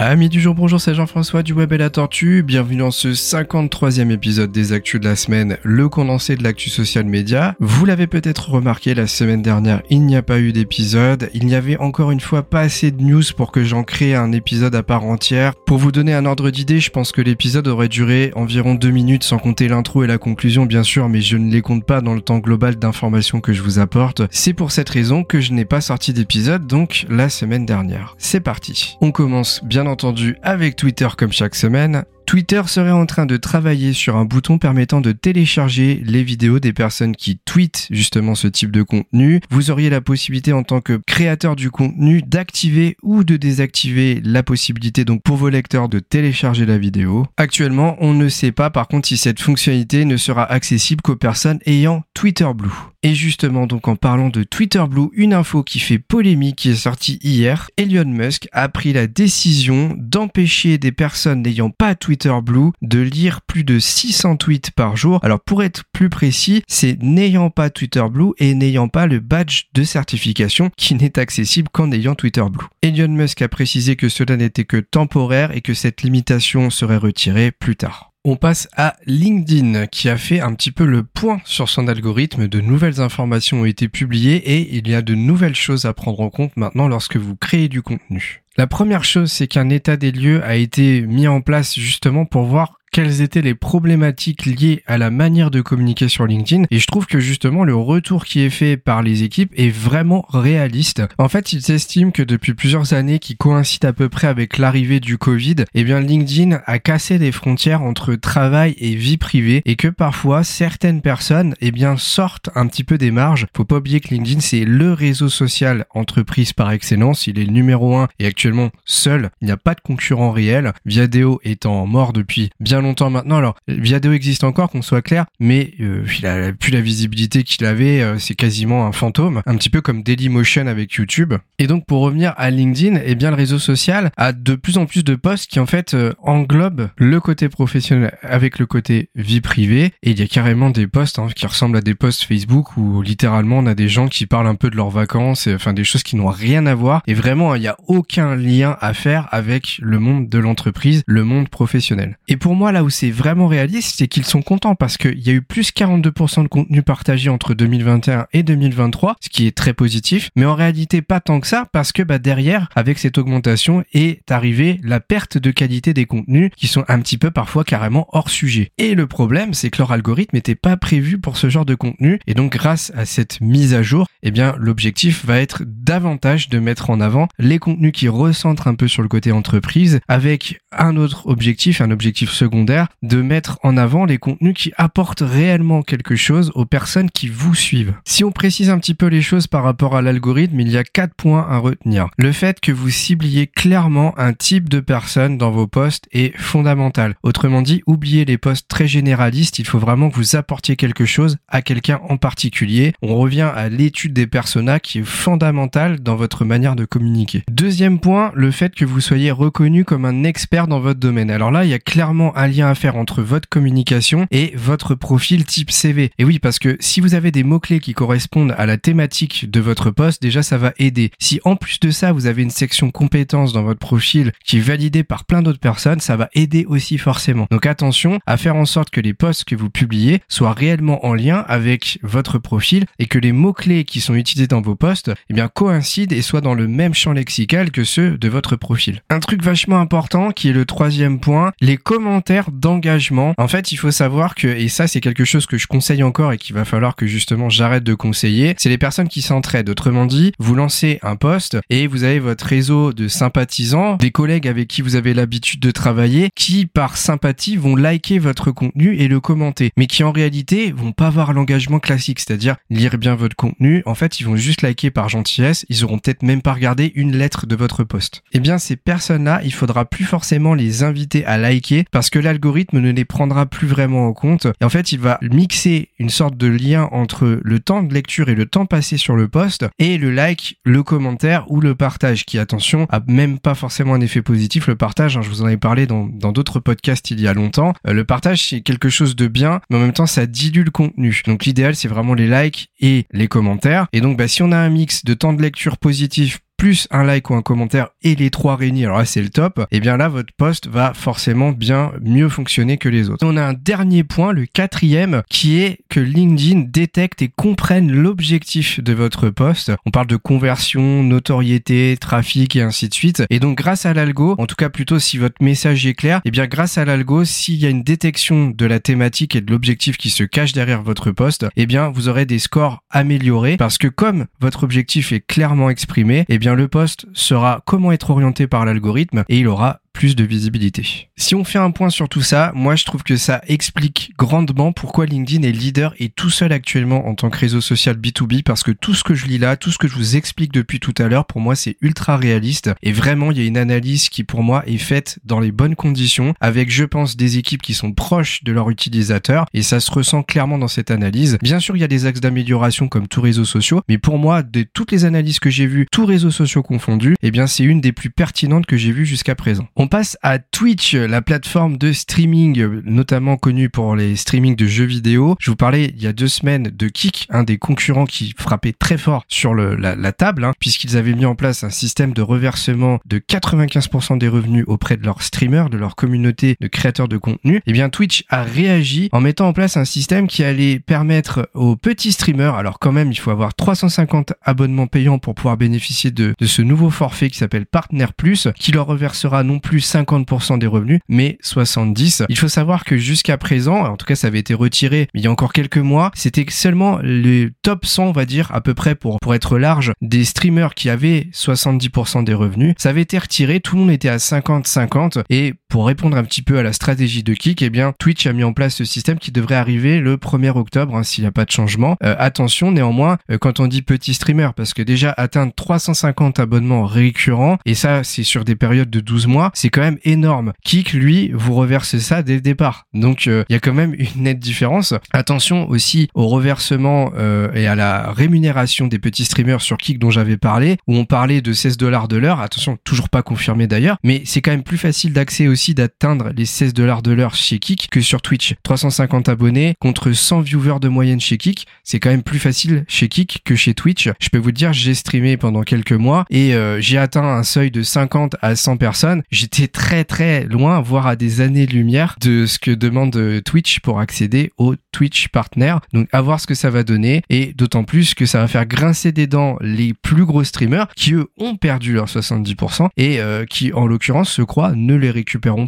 Amis du jour, bonjour, c'est Jean-François du Web et la Tortue. Bienvenue dans ce 53e épisode des Actus de la semaine, le condensé de l'actu social média. Vous l'avez peut-être remarqué, la semaine dernière, il n'y a pas eu d'épisode. Il n'y avait encore une fois pas assez de news pour que j'en crée un épisode à part entière. Pour vous donner un ordre d'idée, je pense que l'épisode aurait duré environ deux minutes sans compter l'intro et la conclusion, bien sûr, mais je ne les compte pas dans le temps global d'informations que je vous apporte. C'est pour cette raison que je n'ai pas sorti d'épisode, donc la semaine dernière. C'est parti. On commence bien entendu avec Twitter comme chaque semaine. Twitter serait en train de travailler sur un bouton permettant de télécharger les vidéos des personnes qui tweetent justement ce type de contenu. Vous auriez la possibilité en tant que créateur du contenu d'activer ou de désactiver la possibilité donc pour vos lecteurs de télécharger la vidéo. Actuellement, on ne sait pas par contre si cette fonctionnalité ne sera accessible qu'aux personnes ayant Twitter Blue. Et justement, donc en parlant de Twitter Blue, une info qui fait polémique qui est sortie hier, Elon Musk a pris la décision d'empêcher des personnes n'ayant pas Twitter Blue de lire plus de 600 tweets par jour. Alors pour être plus précis, c'est n'ayant pas Twitter Blue et n'ayant pas le badge de certification qui n'est accessible qu'en ayant Twitter Blue. Elon Musk a précisé que cela n'était que temporaire et que cette limitation serait retirée plus tard. On passe à LinkedIn qui a fait un petit peu le point sur son algorithme. De nouvelles informations ont été publiées et il y a de nouvelles choses à prendre en compte maintenant lorsque vous créez du contenu. La première chose, c'est qu'un état des lieux a été mis en place justement pour voir quelles étaient les problématiques liées à la manière de communiquer sur LinkedIn et je trouve que justement le retour qui est fait par les équipes est vraiment réaliste. En fait, ils estiment que depuis plusieurs années qui coïncident à peu près avec l'arrivée du Covid, eh bien LinkedIn a cassé les frontières entre travail et vie privée et que parfois certaines personnes eh bien sortent un petit peu des marges. Faut pas oublier que LinkedIn c'est le réseau social entreprise par excellence, il est numéro un et actuellement seul, il n'y a pas de concurrent réel. Viadeo étant mort depuis bien longtemps maintenant. Alors, Viadeo existe encore, qu'on soit clair, mais euh, il a plus la visibilité qu'il avait. Euh, c'est quasiment un fantôme, un petit peu comme Dailymotion avec YouTube. Et donc, pour revenir à LinkedIn, eh bien, le réseau social a de plus en plus de posts qui en fait euh, englobent le côté professionnel avec le côté vie privée. Et il y a carrément des posts hein, qui ressemblent à des posts Facebook où littéralement on a des gens qui parlent un peu de leurs vacances, et, enfin des choses qui n'ont rien à voir. Et vraiment, il n'y a aucun lien à faire avec le monde de l'entreprise, le monde professionnel. Et pour moi, là où c'est vraiment réaliste, c'est qu'ils sont contents parce qu'il y a eu plus 42% de contenu partagé entre 2021 et 2023, ce qui est très positif, mais en réalité pas tant que ça parce que bah, derrière, avec cette augmentation, est arrivée la perte de qualité des contenus qui sont un petit peu parfois carrément hors sujet. Et le problème, c'est que leur algorithme n'était pas prévu pour ce genre de contenu et donc grâce à cette mise à jour, eh bien l'objectif va être davantage de mettre en avant les contenus qui recentrent un peu sur le côté entreprise avec un autre objectif, un objectif second de mettre en avant les contenus qui apportent réellement quelque chose aux personnes qui vous suivent. Si on précise un petit peu les choses par rapport à l'algorithme, il y a quatre points à retenir. Le fait que vous cibliez clairement un type de personne dans vos posts est fondamental. Autrement dit, oubliez les posts très généralistes, il faut vraiment que vous apportiez quelque chose à quelqu'un en particulier. On revient à l'étude des personas qui est fondamentale dans votre manière de communiquer. Deuxième point, le fait que vous soyez reconnu comme un expert dans votre domaine. Alors là, il y a clairement un lien à faire entre votre communication et votre profil type CV. Et oui, parce que si vous avez des mots-clés qui correspondent à la thématique de votre poste, déjà ça va aider. Si en plus de ça, vous avez une section compétences dans votre profil qui est validée par plein d'autres personnes, ça va aider aussi forcément. Donc attention à faire en sorte que les posts que vous publiez soient réellement en lien avec votre profil et que les mots-clés qui sont utilisés dans vos posts eh bien, coïncident et soient dans le même champ lexical que ceux de votre profil. Un truc vachement important qui est le troisième point, les commentaires d'engagement. En fait, il faut savoir que, et ça c'est quelque chose que je conseille encore et qu'il va falloir que justement j'arrête de conseiller, c'est les personnes qui s'entraident. Autrement dit, vous lancez un poste et vous avez votre réseau de sympathisants, des collègues avec qui vous avez l'habitude de travailler, qui par sympathie vont liker votre contenu et le commenter, mais qui en réalité vont pas avoir l'engagement classique, c'est-à-dire lire bien votre contenu. En fait, ils vont juste liker par gentillesse, ils auront peut-être même pas regardé une lettre de votre poste. Eh bien, ces personnes-là, il faudra plus forcément les inviter à liker parce que l'algorithme ne les prendra plus vraiment en compte. Et en fait, il va mixer une sorte de lien entre le temps de lecture et le temps passé sur le post et le like, le commentaire ou le partage qui, attention, a même pas forcément un effet positif. Le partage, hein, je vous en ai parlé dans d'autres podcasts il y a longtemps. Euh, le partage, c'est quelque chose de bien, mais en même temps, ça dilue le contenu. Donc l'idéal, c'est vraiment les likes et les commentaires. Et donc, bah, si on a un mix de temps de lecture positif plus un like ou un commentaire et les trois réunis, alors là c'est le top, et eh bien là votre post va forcément bien mieux fonctionner que les autres. On a un dernier point, le quatrième, qui est que LinkedIn détecte et comprenne l'objectif de votre post. On parle de conversion, notoriété, trafic et ainsi de suite. Et donc grâce à l'algo, en tout cas plutôt si votre message est clair, et eh bien grâce à l'algo, s'il y a une détection de la thématique et de l'objectif qui se cache derrière votre post, et eh bien vous aurez des scores améliorés parce que comme votre objectif est clairement exprimé, le post sera comment être orienté par l'algorithme et il aura plus de visibilité. Si on fait un point sur tout ça, moi je trouve que ça explique grandement pourquoi LinkedIn est leader et tout seul actuellement en tant que réseau social B2B parce que tout ce que je lis là, tout ce que je vous explique depuis tout à l'heure, pour moi c'est ultra réaliste et vraiment il y a une analyse qui pour moi est faite dans les bonnes conditions avec je pense des équipes qui sont proches de leurs utilisateurs et ça se ressent clairement dans cette analyse. Bien sûr il y a des axes d'amélioration comme tous réseaux sociaux, mais pour moi de toutes les analyses que j'ai vues, tous réseaux sociaux confondus, eh bien c'est une des plus pertinentes que j'ai vues jusqu'à présent. Passe à Twitch, la plateforme de streaming, notamment connue pour les streamings de jeux vidéo. Je vous parlais il y a deux semaines de Kik, un des concurrents qui frappait très fort sur la, table, hein, puisqu'ils avaient mis en place un système de reversement de 95% des revenus auprès de leurs streamers, de leur communauté de créateurs de contenu. Et eh bien Twitch a réagi en mettant en place un système qui allait permettre aux petits streamers, alors quand même il faut avoir 350 abonnements payants pour pouvoir bénéficier de, de ce nouveau forfait qui s'appelle Partner Plus, qui leur reversera non plus 50% des revenus, mais 70. Il faut savoir que jusqu'à présent, en tout cas ça avait été retiré il y a encore quelques mois, c'était seulement le top 100, on va dire, à peu près pour, pour être large, des streamers qui avaient 70% des revenus. Ça avait été retiré, tout le monde était à 50-50 et pour répondre un petit peu à la stratégie de Kik, eh bien Twitch a mis en place ce système qui devrait arriver le 1er octobre hein, s'il n'y a pas de changement. Euh, attention néanmoins euh, quand on dit petit streamer parce que déjà atteindre 350 abonnements récurrents et ça c'est sur des périodes de 12 mois, c'est quand même énorme. Kik, lui, vous reverse ça dès le départ. Donc, euh, il y a quand même une nette différence. Attention aussi au reversement euh, et à la rémunération des petits streamers sur Kik dont j'avais parlé, où on parlait de 16 dollars de l'heure. Attention, toujours pas confirmé d'ailleurs, mais c'est quand même plus facile d'accès aussi d'atteindre les 16 dollars de l'heure chez Kik que sur Twitch. 350 abonnés contre 100 viewers de moyenne chez Kik, c'est quand même plus facile chez Kik que chez Twitch. Je peux vous dire, j'ai streamé pendant quelques mois et euh, j'ai atteint un seuil de 50 à 100 personnes. J'étais très très loin, voire à des années-lumière de ce que demande Twitch pour accéder au Twitch Partner. Donc à voir ce que ça va donner et d'autant plus que ça va faire grincer des dents les plus gros streamers qui eux ont perdu leurs 70% et euh, qui en l'occurrence se croient ne les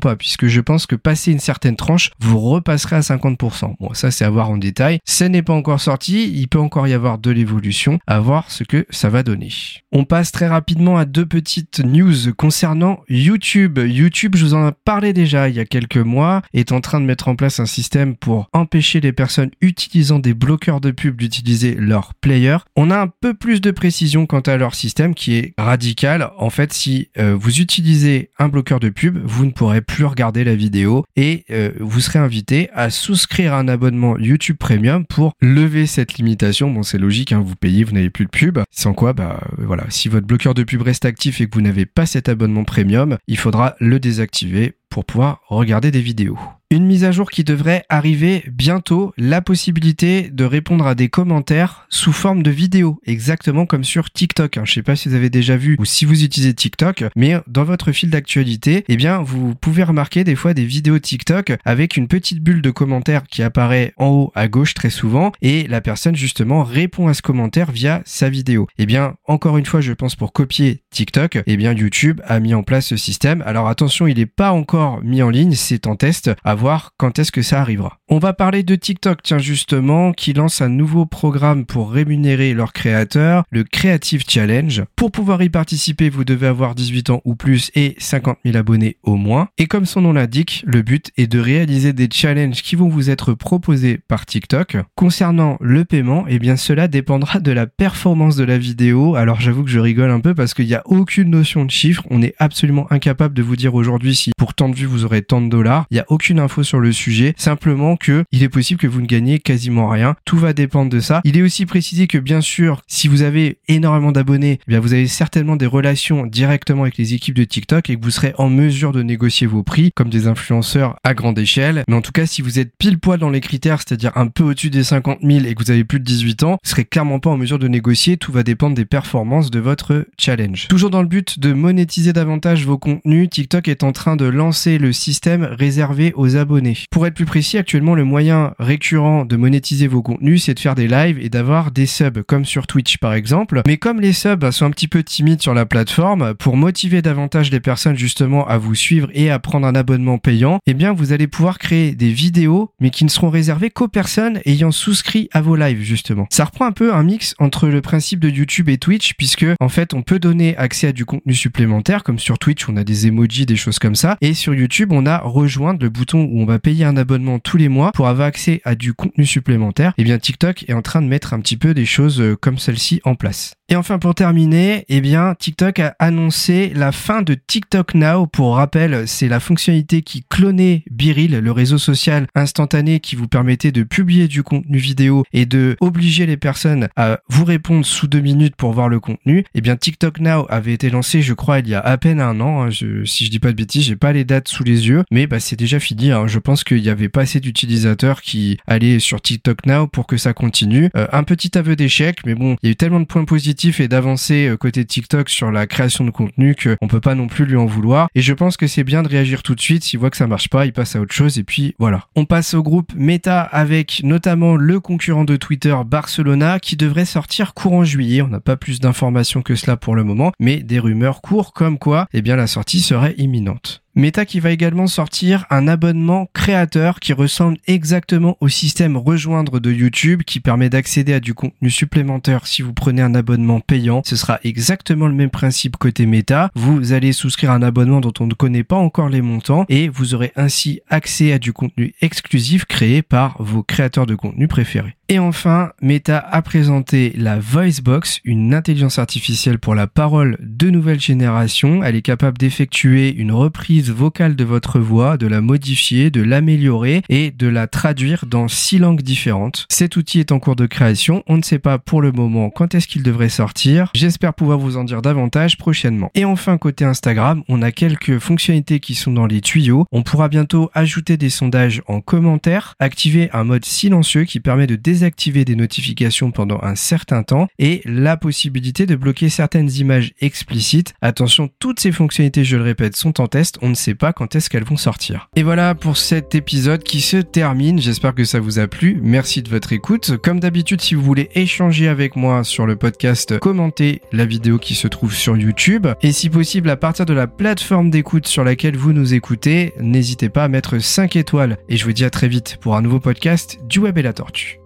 pas puisque je pense que passer une certaine tranche vous repasserez à 50%. Bon ça c'est à voir en détail. Ce n'est pas encore sorti, il peut encore y avoir de l'évolution, à voir ce que ça va donner. On passe très rapidement à deux petites news concernant YouTube. YouTube, je vous en ai parlé déjà il y a quelques mois, est en train de mettre en place un système pour empêcher les personnes utilisant des bloqueurs de pub d'utiliser leur player. On a un peu plus de précision quant à leur système qui est radical. En fait, si euh, vous utilisez un bloqueur de pub, vous ne pourrez plus regarder la vidéo et euh, vous serez invité à souscrire un abonnement YouTube Premium pour lever cette limitation. Bon, c'est logique, hein, vous payez, vous n'avez plus de pub. Sans quoi, bah voilà, si votre bloqueur de pub reste actif et que vous n'avez pas cet abonnement premium, il faudra le désactiver pour pouvoir regarder des vidéos. Une mise à jour qui devrait arriver bientôt, la possibilité de répondre à des commentaires sous forme de vidéo, exactement comme sur TikTok. Je sais pas si vous avez déjà vu ou si vous utilisez TikTok, mais dans votre fil d'actualité, eh bien, vous pouvez remarquer des fois des vidéos TikTok avec une petite bulle de commentaires qui apparaît en haut à gauche très souvent et la personne justement répond à ce commentaire via sa vidéo. Eh bien, encore une fois, je pense pour copier TikTok, eh bien, YouTube a mis en place ce système. Alors attention, il n'est pas encore mis en ligne, c'est en test voir quand est-ce que ça arrivera. On va parler de TikTok, tiens justement, qui lance un nouveau programme pour rémunérer leurs créateurs, le Creative Challenge. Pour pouvoir y participer, vous devez avoir 18 ans ou plus et 50 000 abonnés au moins. Et comme son nom l'indique, le but est de réaliser des challenges qui vont vous être proposés par TikTok. Concernant le paiement, eh bien cela dépendra de la performance de la vidéo. Alors j'avoue que je rigole un peu parce qu'il n'y a aucune notion de chiffre. On est absolument incapable de vous dire aujourd'hui si pour tant vues, vous aurez tant de dollars. Il n'y a aucune info sur le sujet. Simplement que il est possible que vous ne gagnez quasiment rien. Tout va dépendre de ça. Il est aussi précisé que bien sûr, si vous avez énormément d'abonnés, eh bien vous avez certainement des relations directement avec les équipes de TikTok et que vous serez en mesure de négocier vos prix comme des influenceurs à grande échelle. Mais en tout cas, si vous êtes pile poil dans les critères, c'est-à-dire un peu au-dessus des 50 000 et que vous avez plus de 18 ans, vous serez clairement pas en mesure de négocier. Tout va dépendre des performances de votre challenge. Toujours dans le but de monétiser davantage vos contenus, TikTok est en train de lancer le système réservé aux abonnés. Pour être plus précis, actuellement, le moyen récurrent de monétiser vos contenus, c'est de faire des lives et d'avoir des subs, comme sur Twitch par exemple. Mais comme les subs sont un petit peu timides sur la plateforme, pour motiver davantage les personnes justement à vous suivre et à prendre un abonnement payant, eh bien vous allez pouvoir créer des vidéos, mais qui ne seront réservées qu'aux personnes ayant souscrit à vos lives justement. Ça reprend un peu un mix entre le principe de YouTube et Twitch, puisque en fait on peut donner accès à du contenu supplémentaire, comme sur Twitch on a des emojis, des choses comme ça, et sur YouTube on a rejoindre le bouton où on va payer un abonnement tous les mois pour avoir accès à du contenu supplémentaire. Et eh bien TikTok est en train de mettre un petit peu des choses euh, comme celle-ci en place. Et enfin pour terminer, eh bien TikTok a annoncé la fin de TikTok Now. Pour rappel, c'est la fonctionnalité qui clonait Biril, le réseau social instantané qui vous permettait de publier du contenu vidéo et de obliger les personnes à vous répondre sous deux minutes pour voir le contenu. Eh bien TikTok Now avait été lancé, je crois, il y a à peine un an. Hein. si je dis pas de bêtises, j'ai pas les dates sous les yeux, mais bah, c'est déjà fini. Hein. Je pense qu'il y avait pas assez d'utilisateurs qui allaient sur TikTok Now pour que ça continue. Euh, un petit aveu d'échec, mais bon, il y a eu tellement de points positifs et d'avancer euh, côté TikTok sur la création de contenu qu'on peut pas non plus lui en vouloir. Et je pense que c'est bien de réagir tout de suite. S'il voit que ça marche pas, il passe à autre chose et puis voilà. On passe au groupe Meta avec notamment le concurrent de Twitter Barcelona qui devrait sortir courant juillet. On n'a pas plus d'informations que cela pour le moment, mais des rumeurs courent comme quoi, eh bien la sortie serait imminente. Meta qui va également sortir un abonnement créateur qui ressemble exactement au système rejoindre de YouTube qui permet d'accéder à du contenu supplémentaire si vous prenez un abonnement payant. Ce sera exactement le même principe côté Meta. Vous allez souscrire un abonnement dont on ne connaît pas encore les montants et vous aurez ainsi accès à du contenu exclusif créé par vos créateurs de contenu préférés. Et enfin, Meta a présenté la VoiceBox, une intelligence artificielle pour la parole de nouvelle génération. Elle est capable d'effectuer une reprise vocale de votre voix, de la modifier, de l'améliorer et de la traduire dans six langues différentes. Cet outil est en cours de création. On ne sait pas pour le moment quand est-ce qu'il devrait sortir. J'espère pouvoir vous en dire davantage prochainement. Et enfin, côté Instagram, on a quelques fonctionnalités qui sont dans les tuyaux. On pourra bientôt ajouter des sondages en commentaire, activer un mode silencieux qui permet de activer des notifications pendant un certain temps et la possibilité de bloquer certaines images explicites. Attention, toutes ces fonctionnalités, je le répète, sont en test. On ne sait pas quand est-ce qu'elles vont sortir. Et voilà pour cet épisode qui se termine. J'espère que ça vous a plu. Merci de votre écoute. Comme d'habitude, si vous voulez échanger avec moi sur le podcast, commentez la vidéo qui se trouve sur YouTube. Et si possible, à partir de la plateforme d'écoute sur laquelle vous nous écoutez, n'hésitez pas à mettre 5 étoiles. Et je vous dis à très vite pour un nouveau podcast du Web et la Tortue.